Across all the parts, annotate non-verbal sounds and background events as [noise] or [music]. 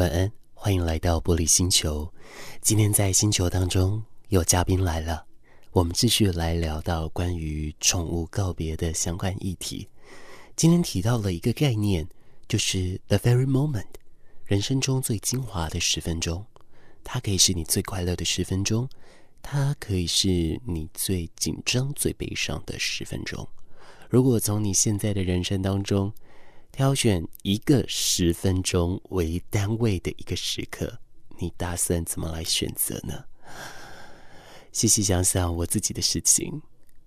晚安，欢迎来到玻璃星球。今天在星球当中有嘉宾来了，我们继续来聊到关于宠物告别的相关议题。今天提到了一个概念，就是 the very moment，人生中最精华的十分钟，它可以是你最快乐的十分钟，它可以是你最紧张、最悲伤的十分钟。如果从你现在的人生当中，挑选一个十分钟为单位的一个时刻，你打算怎么来选择呢？细细想想我自己的事情，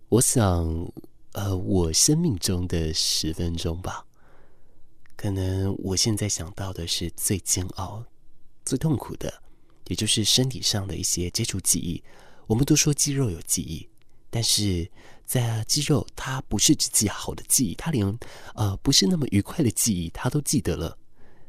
我想，呃，我生命中的十分钟吧，可能我现在想到的是最煎熬、最痛苦的，也就是身体上的一些接触记忆。我们都说肌肉有记忆。但是在肌肉，它不是只记好的记忆，它连呃不是那么愉快的记忆，它都记得了。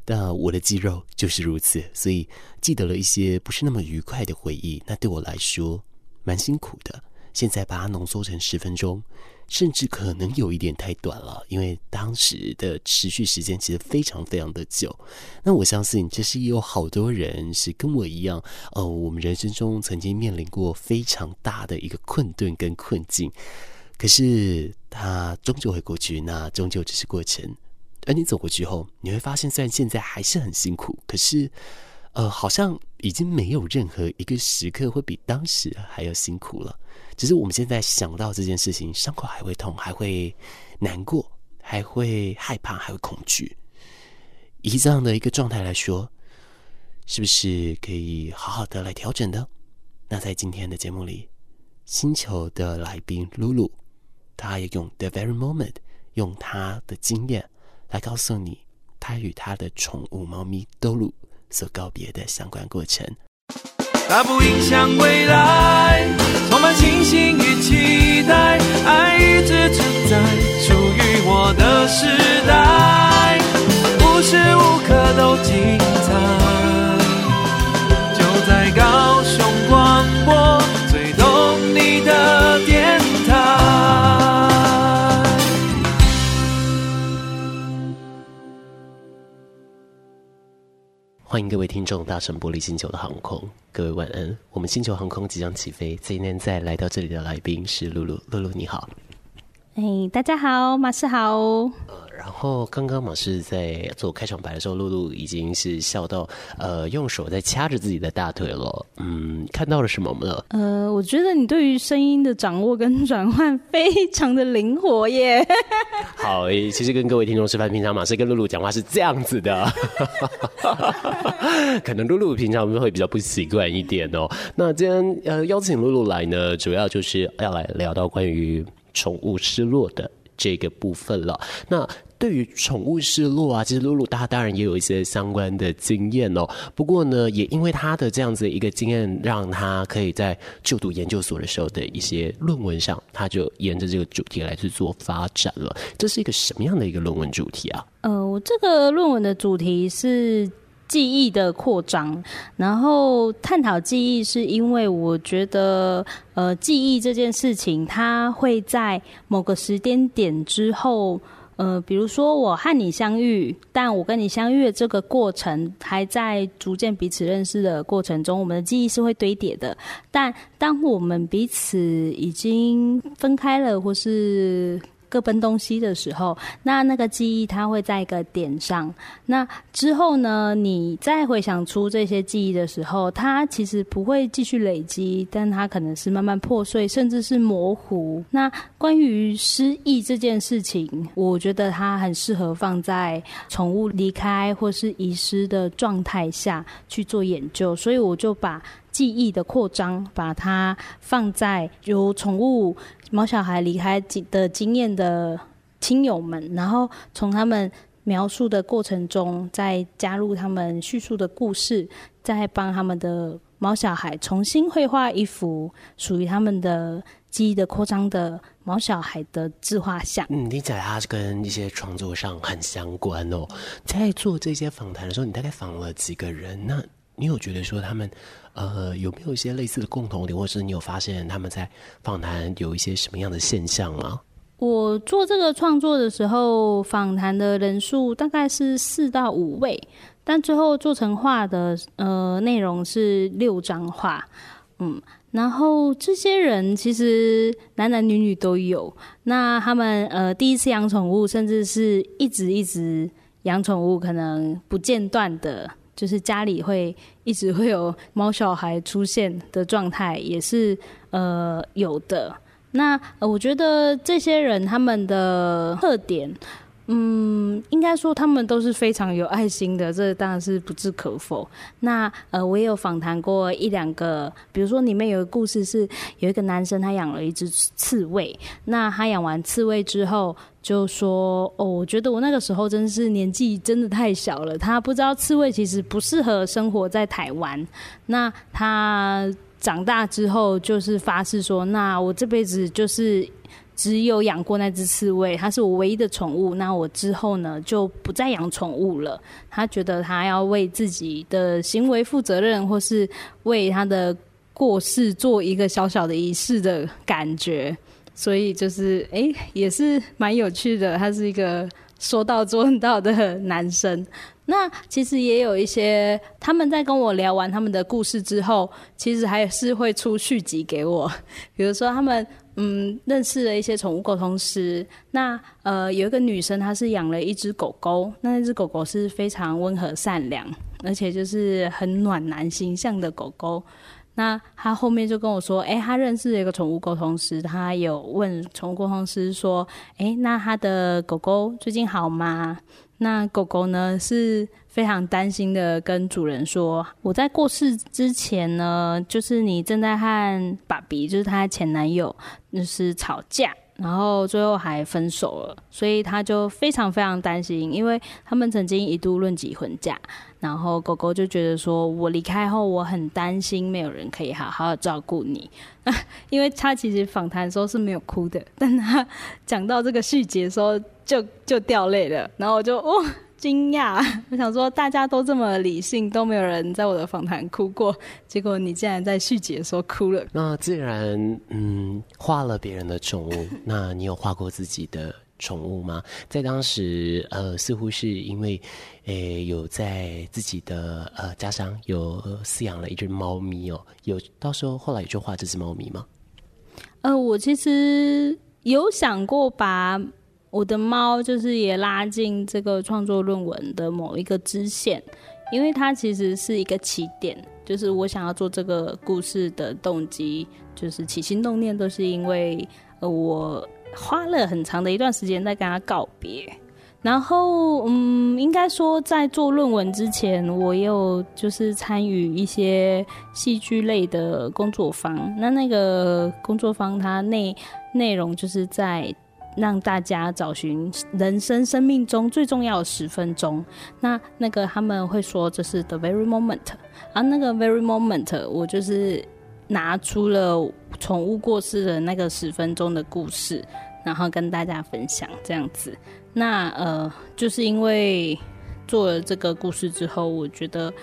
那我的肌肉就是如此，所以记得了一些不是那么愉快的回忆，那对我来说蛮辛苦的。现在把它浓缩成十分钟。甚至可能有一点太短了，因为当时的持续时间其实非常非常的久。那我相信，这是有好多人是跟我一样，呃，我们人生中曾经面临过非常大的一个困顿跟困境，可是它终究会过去，那终究只是过程。而你走过去后，你会发现，虽然现在还是很辛苦，可是，呃，好像已经没有任何一个时刻会比当时还要辛苦了。只是我们现在想到这件事情，伤口还会痛，还会难过，还会害怕，还会恐惧。以这样的一个状态来说，是不是可以好好的来调整的？那在今天的节目里，星球的来宾露露，她也用 The Very Moment，用她的经验来告诉你，她与她的宠物猫咪兜露所告别的相关过程。它不影响未来，充满信心与期待，爱一直存在，属于我的时代，无时无刻都精彩，欢迎各位听众搭乘玻璃星球的航空。各位晚安，我们星球航空即将起飞。今天再来到这里的来宾是露露，露露你好。哎，大家好，马氏好。呃，然后刚刚马氏在做开场白的时候，露露已经是笑到呃，用手在掐着自己的大腿了。嗯，看到了什么吗？呃，我觉得你对于声音的掌握跟转换非常的灵活耶。[laughs] [laughs] 好，其实跟各位听众示范，平常马氏跟露露讲话是这样子的，[laughs] 可能露露平常会比较不习惯一点哦。那今天呃邀请露露来呢，主要就是要来聊到关于。宠物失落的这个部分了。那对于宠物失落啊，其实露露她当然也有一些相关的经验哦。不过呢，也因为她的这样子一个经验，让她可以在就读研究所的时候的一些论文上，她就沿着这个主题来去做发展了。这是一个什么样的一个论文主题啊？呃，我这个论文的主题是。记忆的扩张，然后探讨记忆，是因为我觉得，呃，记忆这件事情，它会在某个时间点之后，呃，比如说我和你相遇，但我跟你相遇的这个过程还在逐渐彼此认识的过程中，我们的记忆是会堆叠的。但当我们彼此已经分开了，或是各奔东西的时候，那那个记忆它会在一个点上。那之后呢，你再回想出这些记忆的时候，它其实不会继续累积，但它可能是慢慢破碎，甚至是模糊。那关于失忆这件事情，我觉得它很适合放在宠物离开或是遗失的状态下去做研究，所以我就把记忆的扩张，把它放在有宠物。毛小孩离开的经验的亲友们，然后从他们描述的过程中，再加入他们叙述的故事，再帮他们的毛小孩重新绘画一幅属于他们的记忆的扩张的毛小孩的自画像。嗯，听起来它是跟一些创作上很相关哦。在做这些访谈的时候，你大概访了几个人？那你有觉得说他们？呃，有没有一些类似的共同点，或是你有发现他们在访谈有一些什么样的现象吗？我做这个创作的时候，访谈的人数大概是四到五位，但最后做成画的呃内容是六张画，嗯，然后这些人其实男男女女都有，那他们呃第一次养宠物，甚至是一直一直养宠物，可能不间断的，就是家里会一直会有猫小孩出现的状态，也是呃有的。那我觉得这些人他们的特点。嗯，应该说他们都是非常有爱心的，这当然是不置可否。那呃，我也有访谈过一两个，比如说里面有个故事是有一个男生他养了一只刺猬，那他养完刺猬之后就说：“哦，我觉得我那个时候真是年纪真的太小了，他不知道刺猬其实不适合生活在台湾。那他长大之后就是发誓说，那我这辈子就是。”只有养过那只刺猬，它是我唯一的宠物。那我之后呢，就不再养宠物了。他觉得他要为自己的行为负责任，或是为他的过世做一个小小的仪式的感觉。所以就是，哎、也是蛮有趣的。他是一个说到做到的男生。那其实也有一些，他们在跟我聊完他们的故事之后，其实还是会出续集给我。比如说他们。嗯，认识了一些宠物沟通师。那呃，有一个女生，她是养了一只狗狗。那那只狗狗是非常温和善良，而且就是很暖男形象的狗狗。那她后面就跟我说，哎、她认识了一个宠物沟通师，她有问宠物沟通师说，哎、那她的狗狗最近好吗？那狗狗呢是非常担心的，跟主人说：“我在过世之前呢，就是你正在和爸比，就是他前男友，就是吵架，然后最后还分手了。所以他就非常非常担心，因为他们曾经一度论及婚嫁。然后狗狗就觉得说，我离开后，我很担心没有人可以好好照顾你。[laughs] 因为他其实访谈的时候是没有哭的，但他讲到这个细节的时候。”就就掉泪了，然后我就哇惊讶，[laughs] 我想说大家都这么理性，都没有人在我的访谈哭过，结果你竟然在续集的时候哭了。那自然，嗯，画了别人的宠物，[laughs] 那你有画过自己的宠物吗？在当时，呃，似乎是因为，诶、欸，有在自己的呃家乡有饲养了一只猫咪哦，有到时候后来有就画这只猫咪吗？呃，我其实有想过把。我的猫就是也拉进这个创作论文的某一个支线，因为它其实是一个起点，就是我想要做这个故事的动机，就是起心动念都是因为呃我花了很长的一段时间在跟它告别，然后嗯，应该说在做论文之前，我也有就是参与一些戏剧类的工作坊，那那个工作坊它内内容就是在。让大家找寻人生生命中最重要的十分钟。那那个他们会说这是 the very moment，而那个 very moment，我就是拿出了宠物过世的那个十分钟的故事，然后跟大家分享这样子。那呃，就是因为做了这个故事之后，我觉得。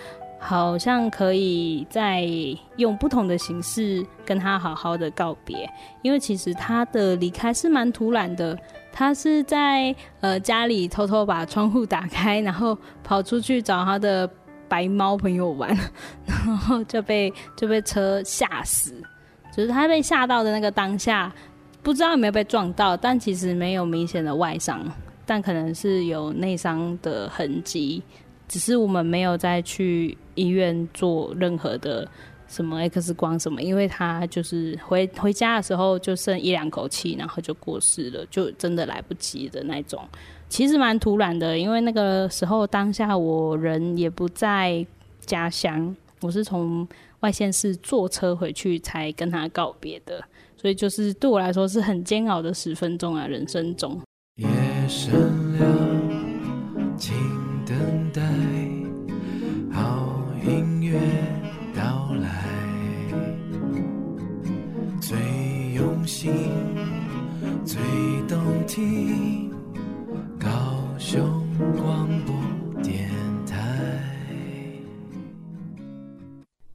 好像可以再用不同的形式跟他好好的告别，因为其实他的离开是蛮突然的。他是在呃家里偷偷把窗户打开，然后跑出去找他的白猫朋友玩，[laughs] 然后就被就被车吓死。就是他被吓到的那个当下，不知道有没有被撞到，但其实没有明显的外伤，但可能是有内伤的痕迹。只是我们没有再去医院做任何的什么 X 光什么，因为他就是回回家的时候就剩一两口气，然后就过世了，就真的来不及的那种。其实蛮突然的，因为那个时候当下我人也不在家乡，我是从外县市坐车回去才跟他告别的，所以就是对我来说是很煎熬的十分钟啊，人生中。夜深了，请等待听，高雄广播电台。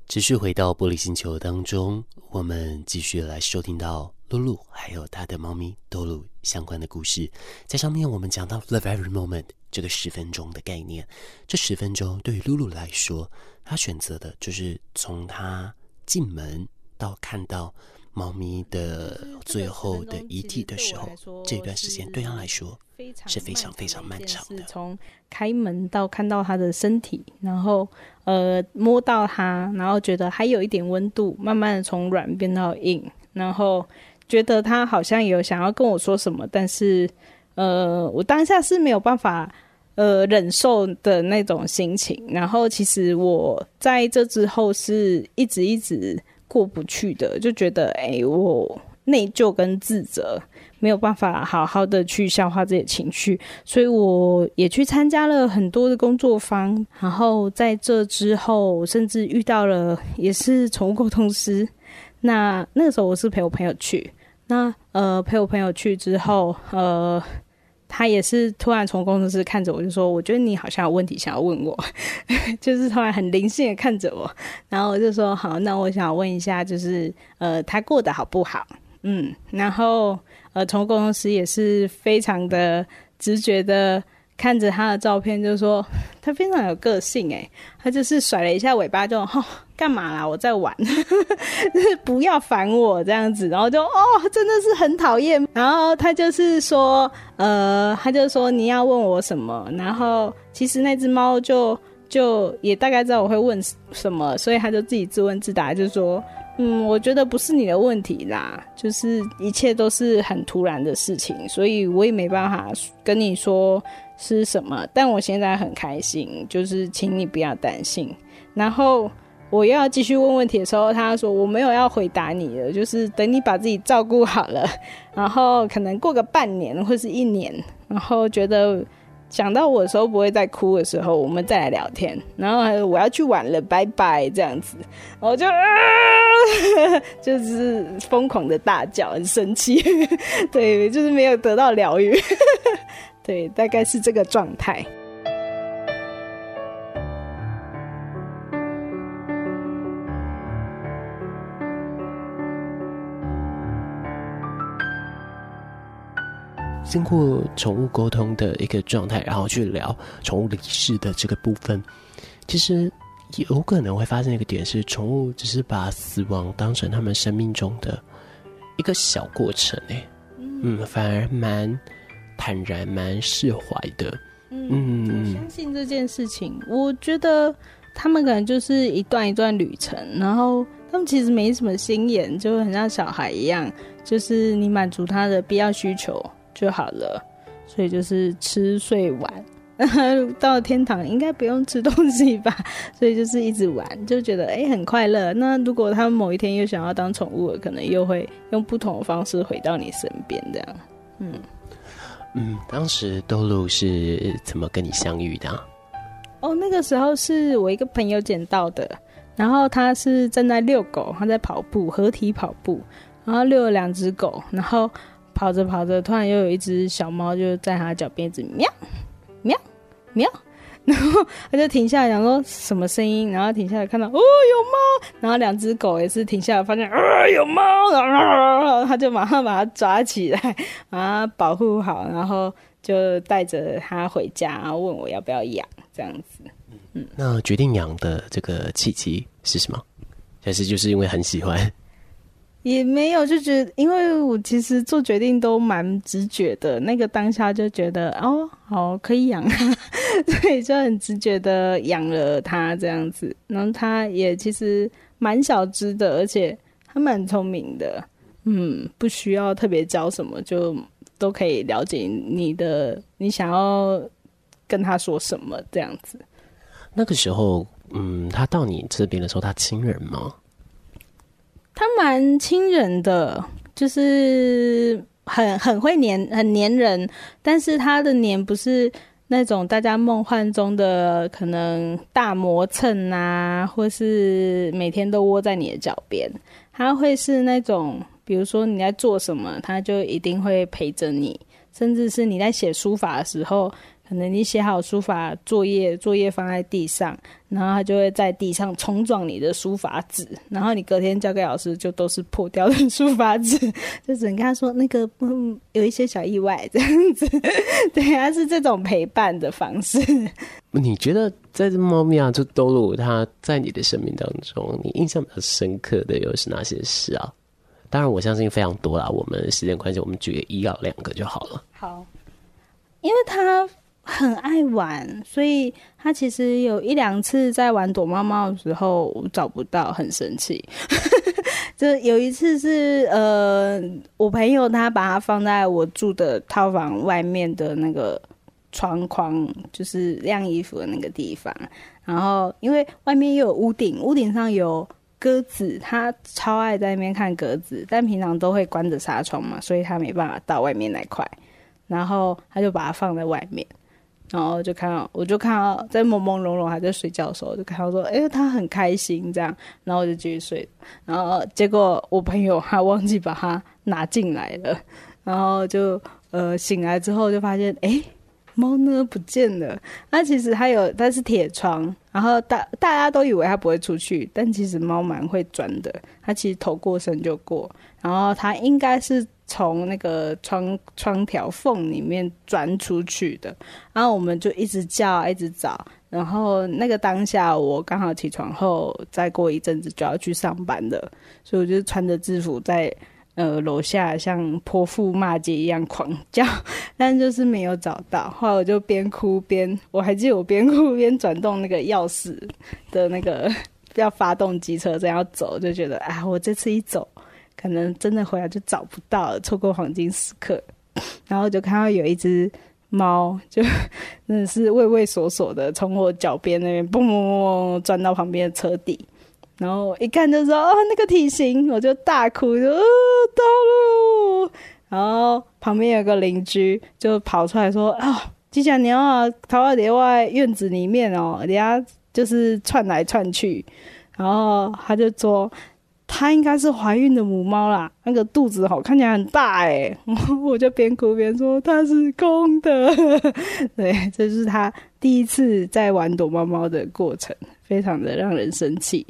持续回到玻璃星球当中，我们继续来收听到露露还有她的猫咪多露相关的故事。在上面我们讲到 The very moment。这个十分钟的概念。这十分钟对于露露来说，她选择的就是从她进门到看到猫咪的最后的遗体的时候，这段时间对他来说是非常非常漫长的。从开门到看到他的身体，然后呃摸到他，然后觉得还有一点温度，慢慢的从软变到硬，然后觉得他好像有想要跟我说什么，但是呃我当下是没有办法。呃，忍受的那种心情，然后其实我在这之后是一直一直过不去的，就觉得哎，我内疚跟自责，没有办法好好的去消化这些情绪，所以我也去参加了很多的工作坊，然后在这之后，甚至遇到了也是宠物沟通师。那那个时候我是陪我朋友去，那呃陪我朋友去之后，呃。他也是突然从工程师看着我，就说：“我觉得你好像有问题想要问我，[laughs] 就是突然很灵性的看着我。”然后我就说：“好，那我想问一下，就是呃，他过得好不好？”嗯，然后呃，从工程师也是非常的直觉的。看着他的照片，就说他非常有个性诶，他就是甩了一下尾巴就，吼哦干嘛啦？我在玩，[laughs] 就是不要烦我这样子，然后就哦真的是很讨厌。然后他就是说，呃，他就说你要问我什么，然后其实那只猫就就也大概知道我会问什么，所以他就自己自问自答，就说。嗯，我觉得不是你的问题啦，就是一切都是很突然的事情，所以我也没办法跟你说是什么。但我现在很开心，就是请你不要担心。然后我又要继续问问题的时候，他说我没有要回答你的，就是等你把自己照顾好了，然后可能过个半年或是一年，然后觉得。想到我的时候不会再哭的时候，我们再来聊天。然后我要去玩了，拜拜，这样子，我就啊，[laughs] 就是疯狂的大叫，很生气，[laughs] 对，就是没有得到疗愈，[laughs] 对，大概是这个状态。经过宠物沟通的一个状态，然后去聊宠物离世的这个部分，其实有可能会发生一个点是，宠物只是把死亡当成他们生命中的一个小过程，哎，嗯，反而蛮坦然、蛮释怀的。嗯，我相信这件事情，我觉得他们可能就是一段一段旅程，然后他们其实没什么心眼，就很像小孩一样，就是你满足他的必要需求。就好了，所以就是吃睡玩，[laughs] 到了天堂应该不用吃东西吧？所以就是一直玩，就觉得哎、欸、很快乐。那如果他们某一天又想要当宠物了，可能又会用不同的方式回到你身边，这样。嗯嗯，当时豆露是怎么跟你相遇的？哦，那个时候是我一个朋友捡到的，然后他是正在遛狗，他在跑步，合体跑步，然后遛了两只狗，然后。跑着跑着，突然又有一只小猫就在他脚边一直喵喵喵，[laughs] 然后他就停下来，想说什么声音，然后停下来看到哦有猫，然后两只狗也是停下来，发现啊有猫，然后他就马上把它抓起来，把它保护好，然后就带着它回家，然后问我要不要养这样子。嗯，那决定养的这个契机是什么？还是就是因为很喜欢？也没有，就觉得，因为我其实做决定都蛮直觉的，那个当下就觉得哦，好可以养，[laughs] 所以就很直觉的养了它这样子。然后它也其实蛮小只的，而且它蛮聪明的，嗯，不需要特别教什么，就都可以了解你的，你想要跟他说什么这样子。那个时候，嗯，他到你这边的时候，他亲人吗？他蛮亲人的，就是很很会黏，很黏人。但是他的黏不是那种大家梦幻中的可能大磨蹭啊，或是每天都窝在你的脚边。他会是那种，比如说你在做什么，他就一定会陪着你。甚至是你在写书法的时候，可能你写好书法作业，作业放在地上，然后他就会在地上冲撞你的书法纸，然后你隔天交给老师就都是破掉的书法纸，[laughs] 就只能跟他说那个嗯有一些小意外这样子，[laughs] 对，他是这种陪伴的方式。你觉得在这猫咪啊，就兜路，它在你的生命当中，你印象比较深刻的又是哪些事啊？当然，我相信非常多啦。我们时间关系，我们举个一到两个就好了。好，因为他。很爱玩，所以他其实有一两次在玩躲猫猫的时候找不到，很生气。[laughs] 就有一次是呃，我朋友他把它放在我住的套房外面的那个窗框，就是晾衣服的那个地方。然后因为外面又有屋顶，屋顶上有鸽子，他超爱在那边看鸽子，但平常都会关着纱窗嘛，所以他没办法到外面来快。然后他就把它放在外面。然后就看到，我就看到在朦朦胧胧还在睡觉的时候，就看到说，哎，他很开心这样，然后我就继续睡。然后结果我朋友还忘记把它拿进来了，然后就呃醒来之后就发现，哎，猫呢不见了。那其实它有，它是铁窗，然后大大家都以为它不会出去，但其实猫蛮会钻的，它其实头过身就过，然后它应该是。从那个窗窗条缝里面钻出去的，然后我们就一直叫，一直找。然后那个当下，我刚好起床后，再过一阵子就要去上班了，所以我就穿着制服在呃楼下像泼妇骂街一样狂叫，[laughs] 但就是没有找到。后来我就边哭边，我还记得我边哭边转动那个钥匙的那个 [laughs] 要发动机车，这样走，就觉得啊，我这次一走。可能真的回来就找不到了，错过黄金时刻。[laughs] 然后就看到有一只猫，就真的是畏畏缩缩的从我脚边那边蹦蹦蹦钻到旁边的车底。然后一看就说：“哦，那个体型！”我就大哭，就到了。然后旁边有个邻居就跑出来说：“啊、哦，吉祥，你要逃到另外院子里面哦，人家就是窜来窜去。”然后他就说。它应该是怀孕的母猫啦，那个肚子好看起来很大哎，[laughs] 我就边哭边说它是公的。[laughs] 对，这是它第一次在玩躲猫猫的过程，非常的让人生气。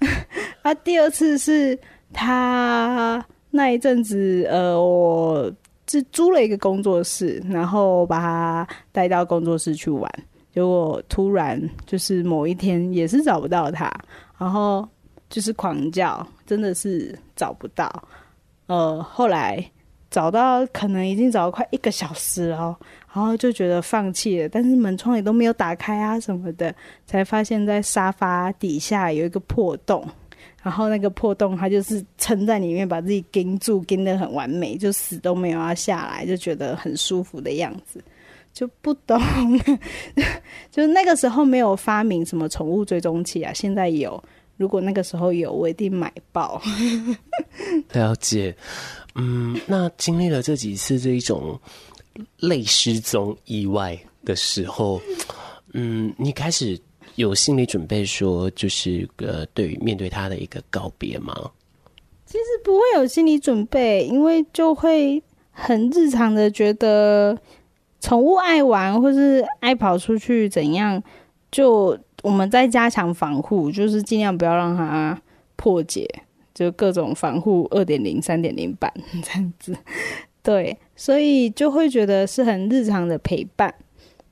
[laughs] 啊，第二次是它那一阵子，呃，我是租了一个工作室，然后把它带到工作室去玩，结果突然就是某一天也是找不到它，然后。就是狂叫，真的是找不到。呃，后来找到，可能已经找了快一个小时了，然后就觉得放弃了。但是门窗也都没有打开啊什么的，才发现在沙发底下有一个破洞，然后那个破洞它就是撑在里面，把自己钉住，钉得很完美，就死都没有要下来，就觉得很舒服的样子。就不懂，[laughs] 就那个时候没有发明什么宠物追踪器啊，现在有。如果那个时候有，我一定买爆。[laughs] 了解，嗯，那经历了这几次这一种类失踪意外的时候，嗯，你开始有心理准备，说就是呃，对于面对他的一个告别吗？其实不会有心理准备，因为就会很日常的觉得宠物爱玩，或是爱跑出去怎样就。我们在加强防护，就是尽量不要让它破解，就各种防护二点零、三点零版 [laughs] 这样子。对，所以就会觉得是很日常的陪伴。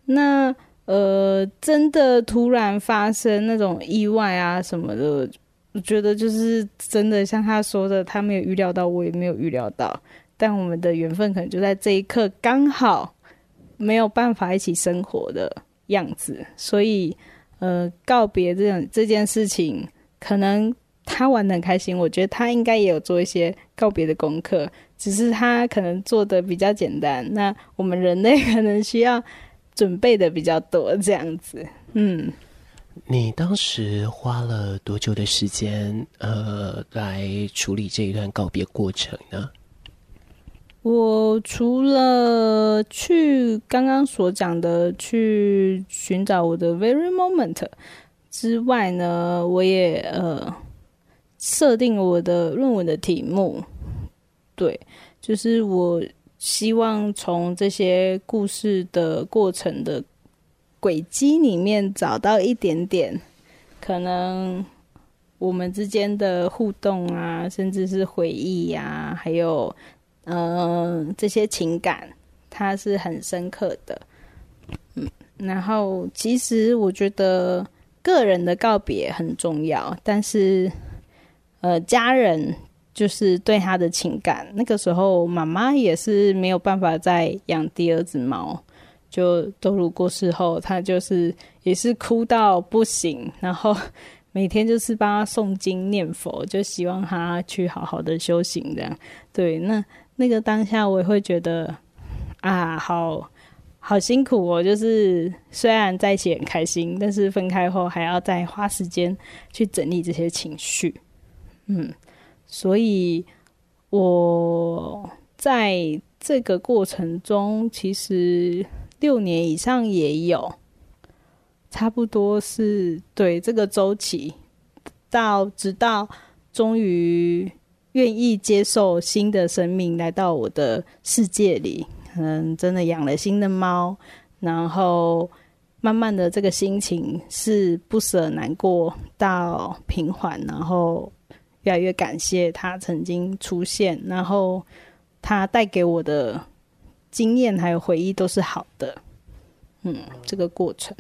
那呃，真的突然发生那种意外啊什么的，我觉得就是真的像他说的，他没有预料到，我也没有预料到。但我们的缘分可能就在这一刻刚好没有办法一起生活的样子，所以。呃，告别这种这件事情，可能他玩得很开心。我觉得他应该也有做一些告别的功课，只是他可能做的比较简单。那我们人类可能需要准备的比较多，这样子。嗯，你当时花了多久的时间，呃，来处理这一段告别过程呢？我除了去刚刚所讲的去寻找我的 very moment 之外呢，我也呃设定我的论文的题目。对，就是我希望从这些故事的过程的轨迹里面找到一点点可能我们之间的互动啊，甚至是回忆呀、啊，还有嗯、呃、这些情感，它是很深刻的。嗯，然后其实我觉得个人的告别很重要，但是呃家人。就是对他的情感，那个时候妈妈也是没有办法再养第二只猫。就都如过世后，他就是也是哭到不行，然后每天就是帮他诵经念佛，就希望他去好好的修行。这样，对，那那个当下我也会觉得啊，好好辛苦哦。就是虽然在一起很开心，但是分开后还要再花时间去整理这些情绪。嗯。所以，我在这个过程中，其实六年以上也有，差不多是对这个周期，到直到终于愿意接受新的生命来到我的世界里，可能真的养了新的猫，然后慢慢的这个心情是不舍难过到平缓，然后。越来越感谢他曾经出现，然后他带给我的经验还有回忆都是好的。嗯，这个过程，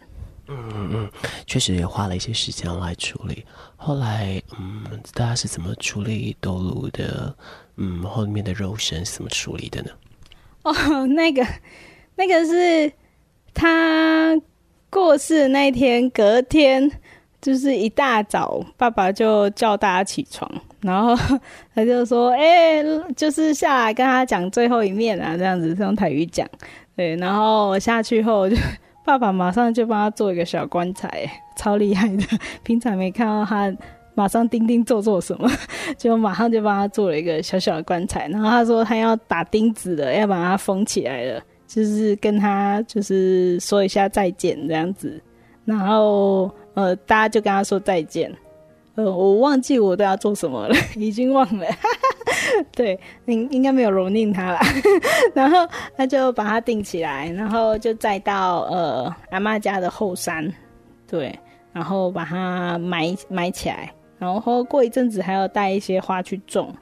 嗯嗯嗯，确实也花了一些时间来处理。后来，嗯，大家是怎么处理多鲁的？嗯，后面的肉身是怎么处理的呢？哦，[laughs] 那个，那个是他过世那天，隔天。就是一大早，爸爸就叫大家起床，然后 [laughs] 他就说：“哎、就是下来跟他讲最后一面啊，这样子是用台语讲。”对，然后我下去后，就爸爸马上就帮他做一个小棺材，超厉害的。[laughs] 平常没看到他马上钉钉做做什么，[laughs] 就马上就帮他做了一个小小的棺材。然后他说他要打钉子的，要把它封起来了，就是跟他就是说一下再见这样子，然后。呃，大家就跟他说再见。呃，我忘记我都要做什么了，[laughs] 已经忘了。[laughs] 对，应应该没有蹂躏他了。[laughs] 然后他就把他定起来，然后就再到呃阿妈家的后山。对，然后把它埋埋起来，然后过一阵子还要带一些花去种。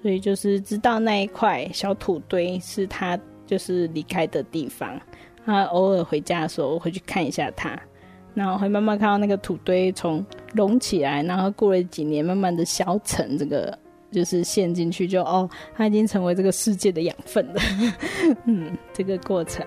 所以就是知道那一块小土堆是他就是离开的地方。他偶尔回家的时候，我会去看一下他。然后会慢慢看到那个土堆从隆起来，然后过了几年，慢慢的消沉，这个就是陷进去就，哦，它已经成为这个世界的养分了，[laughs] 嗯，这个过程。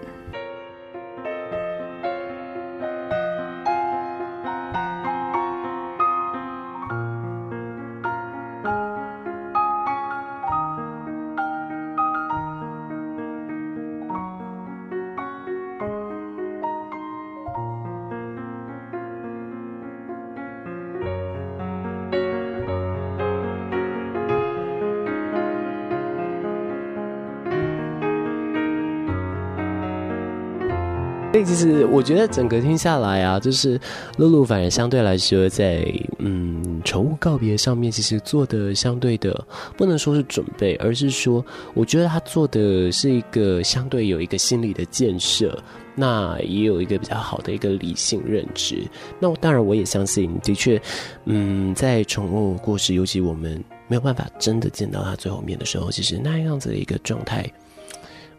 所以其实我觉得整个听下来啊，就是露露反而相对来说在嗯宠物告别上面，其实做的相对的不能说是准备，而是说我觉得他做的是一个相对有一个心理的建设，那也有一个比较好的一个理性认知。那当然我也相信，的确，嗯，在宠物过世，尤其我们没有办法真的见到他最后面的时候，其实那样子的一个状态，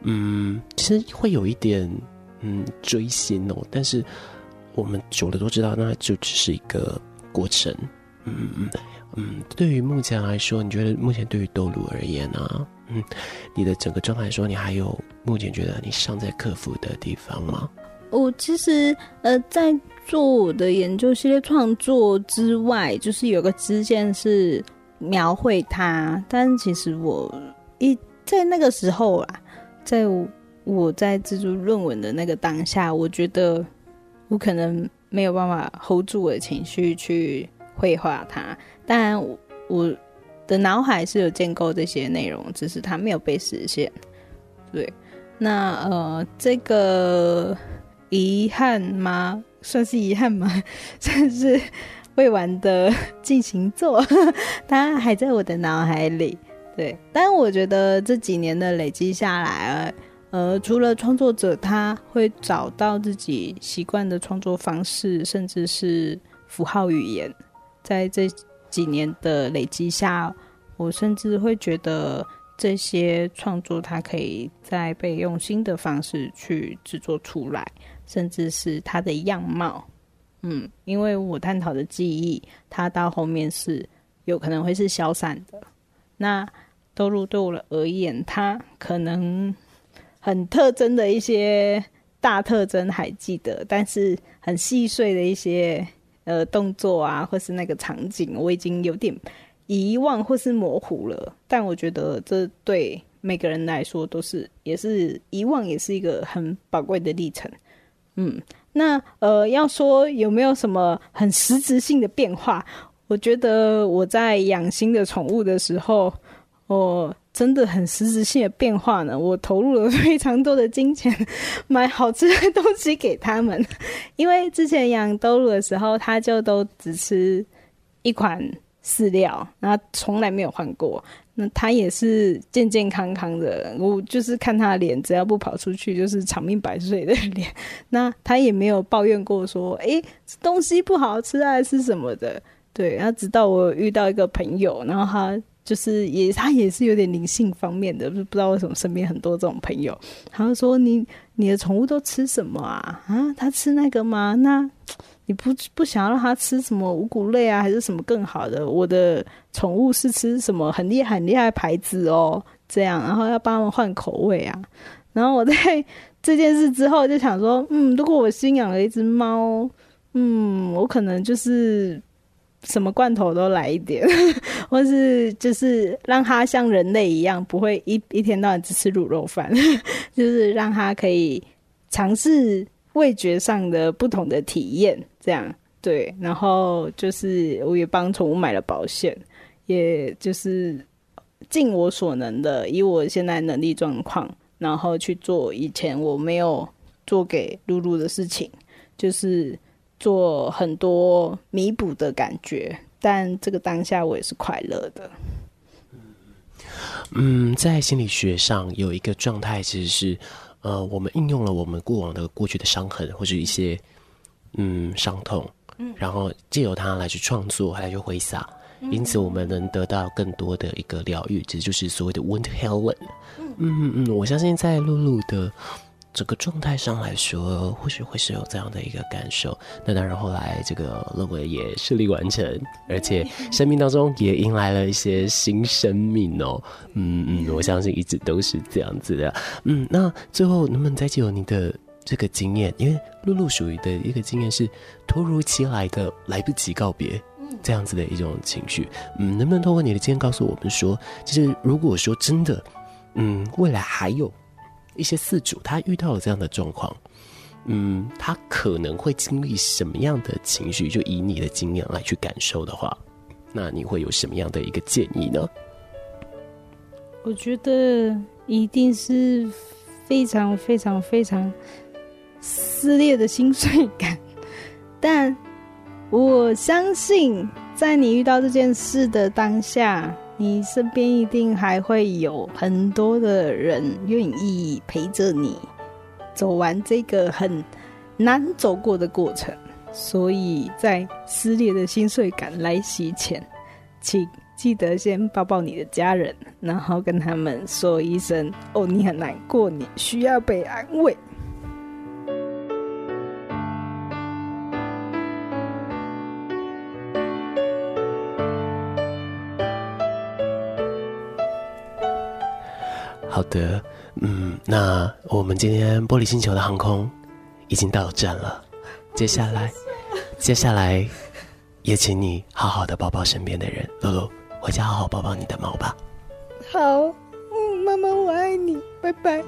嗯，其实会有一点。嗯，追星哦，但是我们久了都知道，那就只是一个过程。嗯嗯，对于目前来说，你觉得目前对于多鲁而言呢、嗯，你的整个状态来说，你还有目前觉得你尚在克服的地方吗？我其实呃，在做我的研究系列创作之外，就是有个支线是描绘它，但其实我一在那个时候啊，在我。在制作论文的那个当下，我觉得我可能没有办法 hold 住我的情绪去绘画它。当然，我的脑海是有建构这些内容，只是它没有被实现。对，那呃，这个遗憾吗？算是遗憾吗？[laughs] 算是未完的进行作，它还在我的脑海里。对，但我觉得这几年的累积下来，呃，除了创作者他会找到自己习惯的创作方式，甚至是符号语言，在这几年的累积下，我甚至会觉得这些创作它可以再被用新的方式去制作出来，甚至是它的样貌。嗯，因为我探讨的记忆，它到后面是有可能会是消散的。那兜路对我而言，它可能很特征的一些大特征还记得，但是很细碎的一些呃动作啊，或是那个场景，我已经有点遗忘或是模糊了。但我觉得这对每个人来说都是，也是遗忘，也是一个很宝贵的历程。嗯。那呃，要说有没有什么很实质性的变化？我觉得我在养新的宠物的时候，我真的很实质性的变化呢。我投入了非常多的金钱 [laughs] 买好吃的东西给他们，[laughs] 因为之前养兜路的时候，他就都只吃一款饲料，然后从来没有换过。那他也是健健康康的，我就是看他脸，只要不跑出去，就是长命百岁的脸。[laughs] 那他也没有抱怨过说，哎、欸，东西不好吃还是什么的。对，然后直到我遇到一个朋友，然后他就是也他也是有点灵性方面的，不不知道为什么身边很多这种朋友。他就说，你你的宠物都吃什么啊？啊，他吃那个吗？那。你不不想要让它吃什么五谷类啊，还是什么更好的？我的宠物是吃什么很厉害很厉害的牌子哦，这样，然后要帮他们换口味啊。然后我在这件事之后就想说，嗯，如果我新养了一只猫，嗯，我可能就是什么罐头都来一点，[laughs] 或是就是让它像人类一样，不会一一天到晚只吃卤肉饭，[laughs] 就是让它可以尝试。味觉上的不同的体验，这样对，然后就是我也帮宠物买了保险，也就是尽我所能的，以我现在能力状况，然后去做以前我没有做给露露的事情，就是做很多弥补的感觉，但这个当下我也是快乐的。嗯，在心理学上有一个状态，其实是。呃，我们应用了我们过往的过去的伤痕，或者一些嗯伤痛，嗯，然后借由它来去创作，来去挥洒，因此我们能得到更多的一个疗愈，其实就是所谓的 wound healing。嗯嗯嗯，我相信在露露的。整个状态上来说，或许会是有这样的一个感受。那当然，后来这个论文也顺利完成，而且生命当中也迎来了一些新生命哦。嗯嗯，我相信一直都是这样子的。嗯，那最后能不能再借由你的这个经验，因为露露属于的一个经验是突如其来的来不及告别，这样子的一种情绪。嗯，能不能透过你的经验告诉我们说，其实如果说真的，嗯，未来还有。一些饲主他遇到了这样的状况，嗯，他可能会经历什么样的情绪？就以你的经验来去感受的话，那你会有什么样的一个建议呢？我觉得一定是非常非常非常撕裂的心碎感，但我相信在你遇到这件事的当下。你身边一定还会有很多的人愿意陪着你走完这个很难走过的过程，所以在撕裂的心碎感来袭前，请记得先抱抱你的家人，然后跟他们说一声：“哦，你很难过，你需要被安慰。”的，嗯，那我们今天玻璃星球的航空已经到站了，接下来，[laughs] 接下来也请你好好的抱抱身边的人，露露，回家好好抱抱你的猫吧。好，嗯，妈妈我爱你，拜拜。